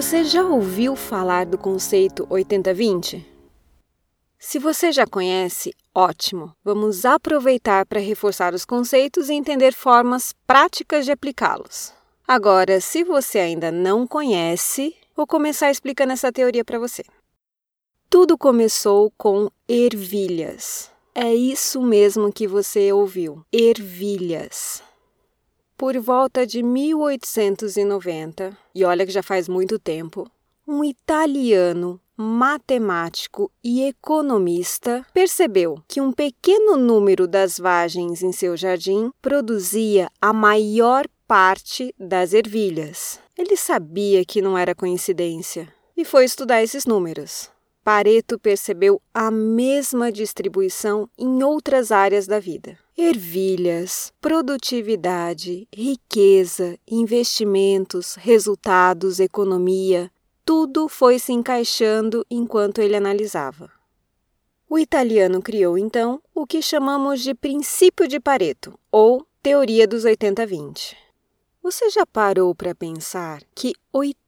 Você já ouviu falar do conceito 80-20? Se você já conhece, ótimo! Vamos aproveitar para reforçar os conceitos e entender formas práticas de aplicá-los. Agora, se você ainda não conhece, vou começar explicando essa teoria para você. Tudo começou com ervilhas. É isso mesmo que você ouviu: ervilhas por volta de 1890, e olha que já faz muito tempo, um italiano matemático e economista percebeu que um pequeno número das vagens em seu jardim produzia a maior parte das ervilhas. Ele sabia que não era coincidência e foi estudar esses números. Pareto percebeu a mesma distribuição em outras áreas da vida. Ervilhas, produtividade, riqueza, investimentos, resultados, economia, tudo foi se encaixando enquanto ele analisava. O italiano criou então o que chamamos de princípio de Pareto, ou teoria dos 80-20. Você já parou para pensar que 80%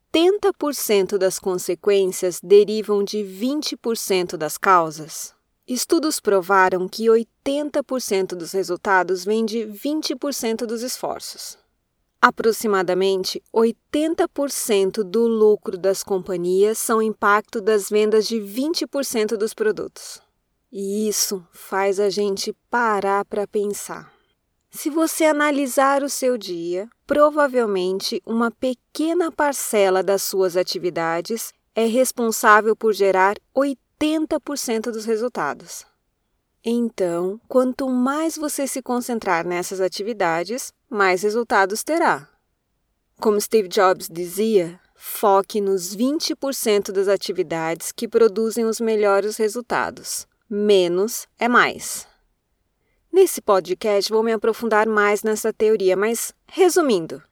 das consequências derivam de 20% das causas? Estudos provaram que 80% dos resultados vêm de 20% dos esforços. Aproximadamente 80% do lucro das companhias são impacto das vendas de 20% dos produtos. E isso faz a gente parar para pensar. Se você analisar o seu dia, provavelmente uma pequena parcela das suas atividades é responsável por gerar 80% dos resultados. Então, quanto mais você se concentrar nessas atividades, mais resultados terá. Como Steve Jobs dizia, foque nos 20% das atividades que produzem os melhores resultados. Menos é mais. Nesse podcast vou me aprofundar mais nessa teoria, mas resumindo,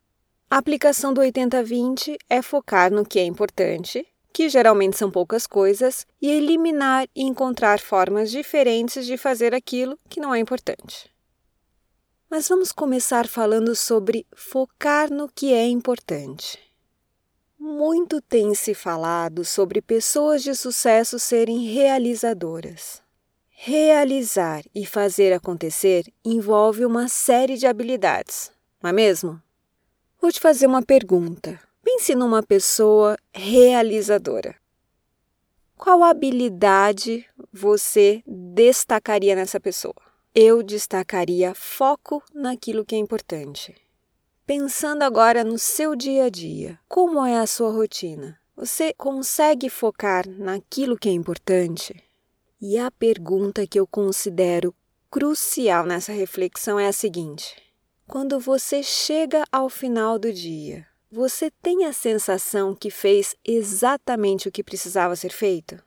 a aplicação do 80-20 é focar no que é importante, que geralmente são poucas coisas, e eliminar e encontrar formas diferentes de fazer aquilo que não é importante. Mas vamos começar falando sobre focar no que é importante. Muito tem se falado sobre pessoas de sucesso serem realizadoras. Realizar e fazer acontecer envolve uma série de habilidades, não é mesmo? Vou te fazer uma pergunta. Pense numa pessoa realizadora. Qual habilidade você destacaria nessa pessoa? Eu destacaria foco naquilo que é importante. Pensando agora no seu dia a dia, como é a sua rotina? Você consegue focar naquilo que é importante? E a pergunta que eu considero crucial nessa reflexão é a seguinte: quando você chega ao final do dia, você tem a sensação que fez exatamente o que precisava ser feito?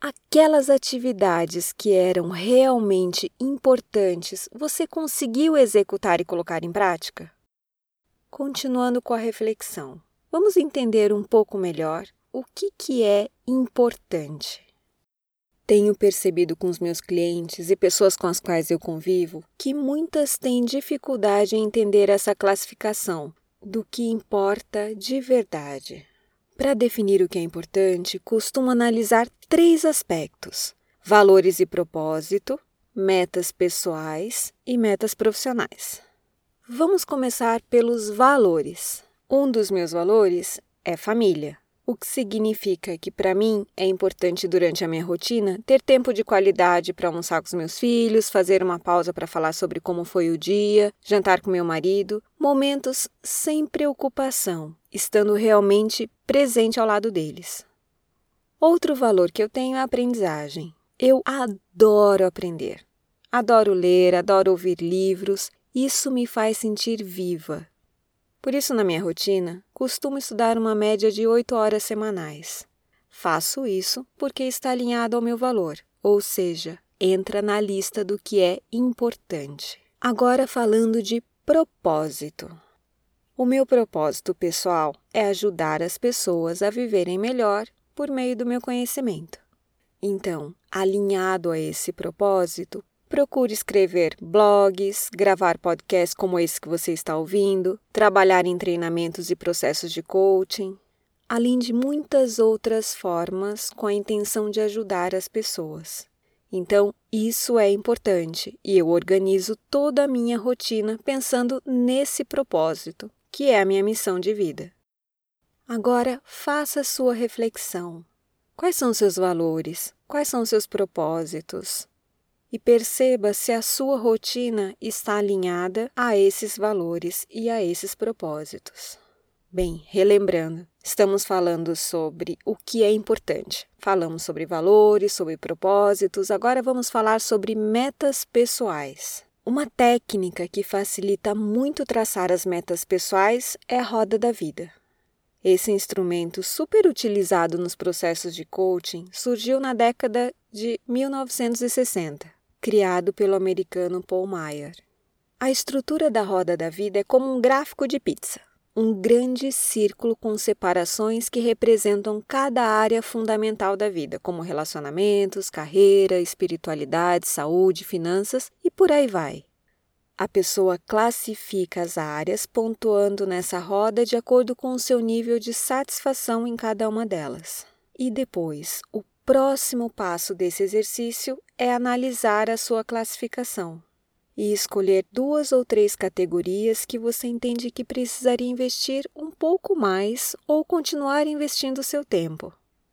Aquelas atividades que eram realmente importantes, você conseguiu executar e colocar em prática? Continuando com a reflexão, vamos entender um pouco melhor o que, que é importante. Tenho percebido com os meus clientes e pessoas com as quais eu convivo que muitas têm dificuldade em entender essa classificação do que importa de verdade. Para definir o que é importante, costumo analisar três aspectos: valores e propósito, metas pessoais e metas profissionais. Vamos começar pelos valores. Um dos meus valores é família o que significa que para mim é importante durante a minha rotina ter tempo de qualidade para almoçar com os meus filhos, fazer uma pausa para falar sobre como foi o dia, jantar com meu marido, momentos sem preocupação, estando realmente presente ao lado deles. Outro valor que eu tenho é a aprendizagem. Eu adoro aprender. Adoro ler, adoro ouvir livros. Isso me faz sentir viva, por isso, na minha rotina, costumo estudar uma média de 8 horas semanais. Faço isso porque está alinhado ao meu valor, ou seja, entra na lista do que é importante. Agora, falando de propósito. O meu propósito pessoal é ajudar as pessoas a viverem melhor por meio do meu conhecimento. Então, alinhado a esse propósito, Procure escrever blogs, gravar podcasts como esse que você está ouvindo, trabalhar em treinamentos e processos de coaching. além de muitas outras formas com a intenção de ajudar as pessoas. Então, isso é importante e eu organizo toda a minha rotina pensando nesse propósito, que é a minha missão de vida. Agora, faça sua reflexão. Quais são seus valores? Quais são seus propósitos? E perceba se a sua rotina está alinhada a esses valores e a esses propósitos. Bem, relembrando, estamos falando sobre o que é importante. Falamos sobre valores, sobre propósitos, agora vamos falar sobre metas pessoais. Uma técnica que facilita muito traçar as metas pessoais é a roda da vida. Esse instrumento, super utilizado nos processos de coaching, surgiu na década de 1960, criado pelo americano Paul Meyer. A estrutura da roda da vida é como um gráfico de pizza um grande círculo com separações que representam cada área fundamental da vida, como relacionamentos, carreira, espiritualidade, saúde, finanças e por aí vai. A pessoa classifica as áreas pontuando nessa roda de acordo com o seu nível de satisfação em cada uma delas. E depois, o próximo passo desse exercício é analisar a sua classificação e escolher duas ou três categorias que você entende que precisaria investir um pouco mais ou continuar investindo seu tempo.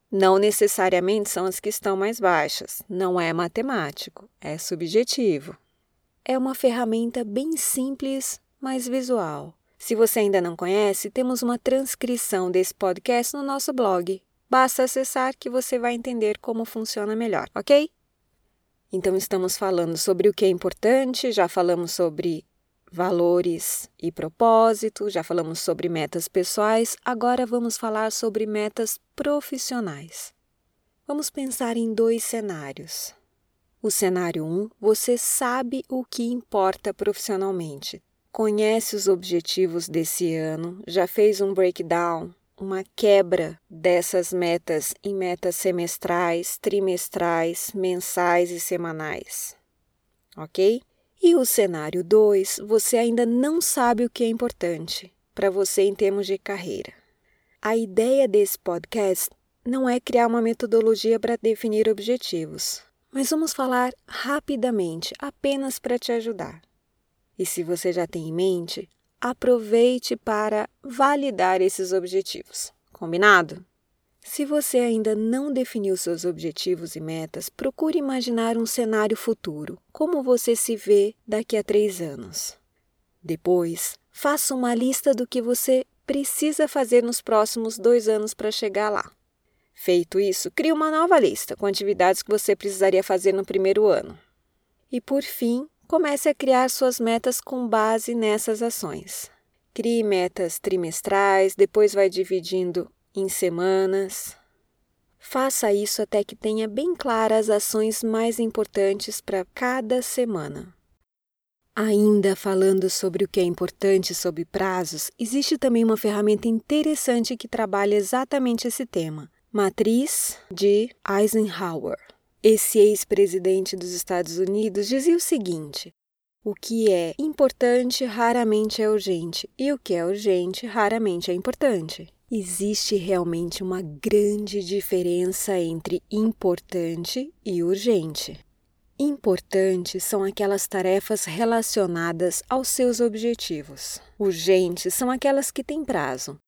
Não necessariamente são as que estão mais baixas, não é matemático, é subjetivo. É uma ferramenta bem simples, mas visual. Se você ainda não conhece, temos uma transcrição desse podcast no nosso blog. Basta acessar que você vai entender como funciona melhor, ok? Então, estamos falando sobre o que é importante, já falamos sobre valores e propósitos, já falamos sobre metas pessoais, agora vamos falar sobre metas profissionais. Vamos pensar em dois cenários. O cenário 1, um, você sabe o que importa profissionalmente, conhece os objetivos desse ano, já fez um breakdown uma quebra dessas metas em metas semestrais, trimestrais, mensais e semanais. Ok? E o cenário 2, você ainda não sabe o que é importante para você em termos de carreira. A ideia desse podcast não é criar uma metodologia para definir objetivos, mas vamos falar rapidamente, apenas para te ajudar. E se você já tem em mente, aproveite para validar esses objetivos. Combinado? Se você ainda não definiu seus objetivos e metas, procure imaginar um cenário futuro, como você se vê daqui a três anos. Depois, faça uma lista do que você precisa fazer nos próximos dois anos para chegar lá. Feito isso, crie uma nova lista com atividades que você precisaria fazer no primeiro ano. E por fim, Comece a criar suas metas com base nessas ações. Crie metas trimestrais, depois vai dividindo em semanas. Faça isso até que tenha bem claras as ações mais importantes para cada semana. Ainda falando sobre o que é importante sobre prazos, existe também uma ferramenta interessante que trabalha exatamente esse tema: Matriz de Eisenhower. Esse ex-presidente dos Estados Unidos dizia o seguinte: o que é importante raramente é urgente, e o que é urgente raramente é importante. Existe realmente uma grande diferença entre importante e urgente. Importante são aquelas tarefas relacionadas aos seus objetivos. Urgentes são aquelas que têm prazo.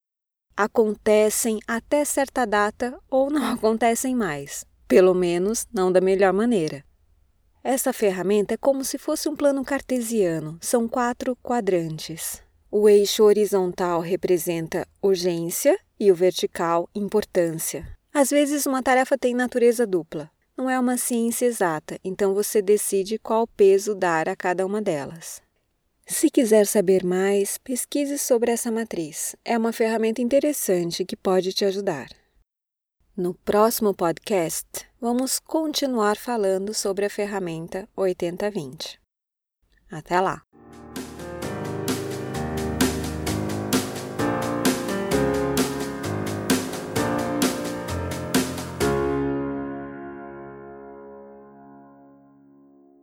Acontecem até certa data ou não acontecem mais pelo menos não da melhor maneira. Essa ferramenta é como se fosse um plano cartesiano, são quatro quadrantes. O eixo horizontal representa urgência e o vertical importância. Às vezes, uma tarefa tem natureza dupla. Não é uma ciência exata, então você decide qual peso dar a cada uma delas. Se quiser saber mais, pesquise sobre essa matriz. É uma ferramenta interessante que pode te ajudar. No próximo podcast, vamos continuar falando sobre a ferramenta 8020. Até lá!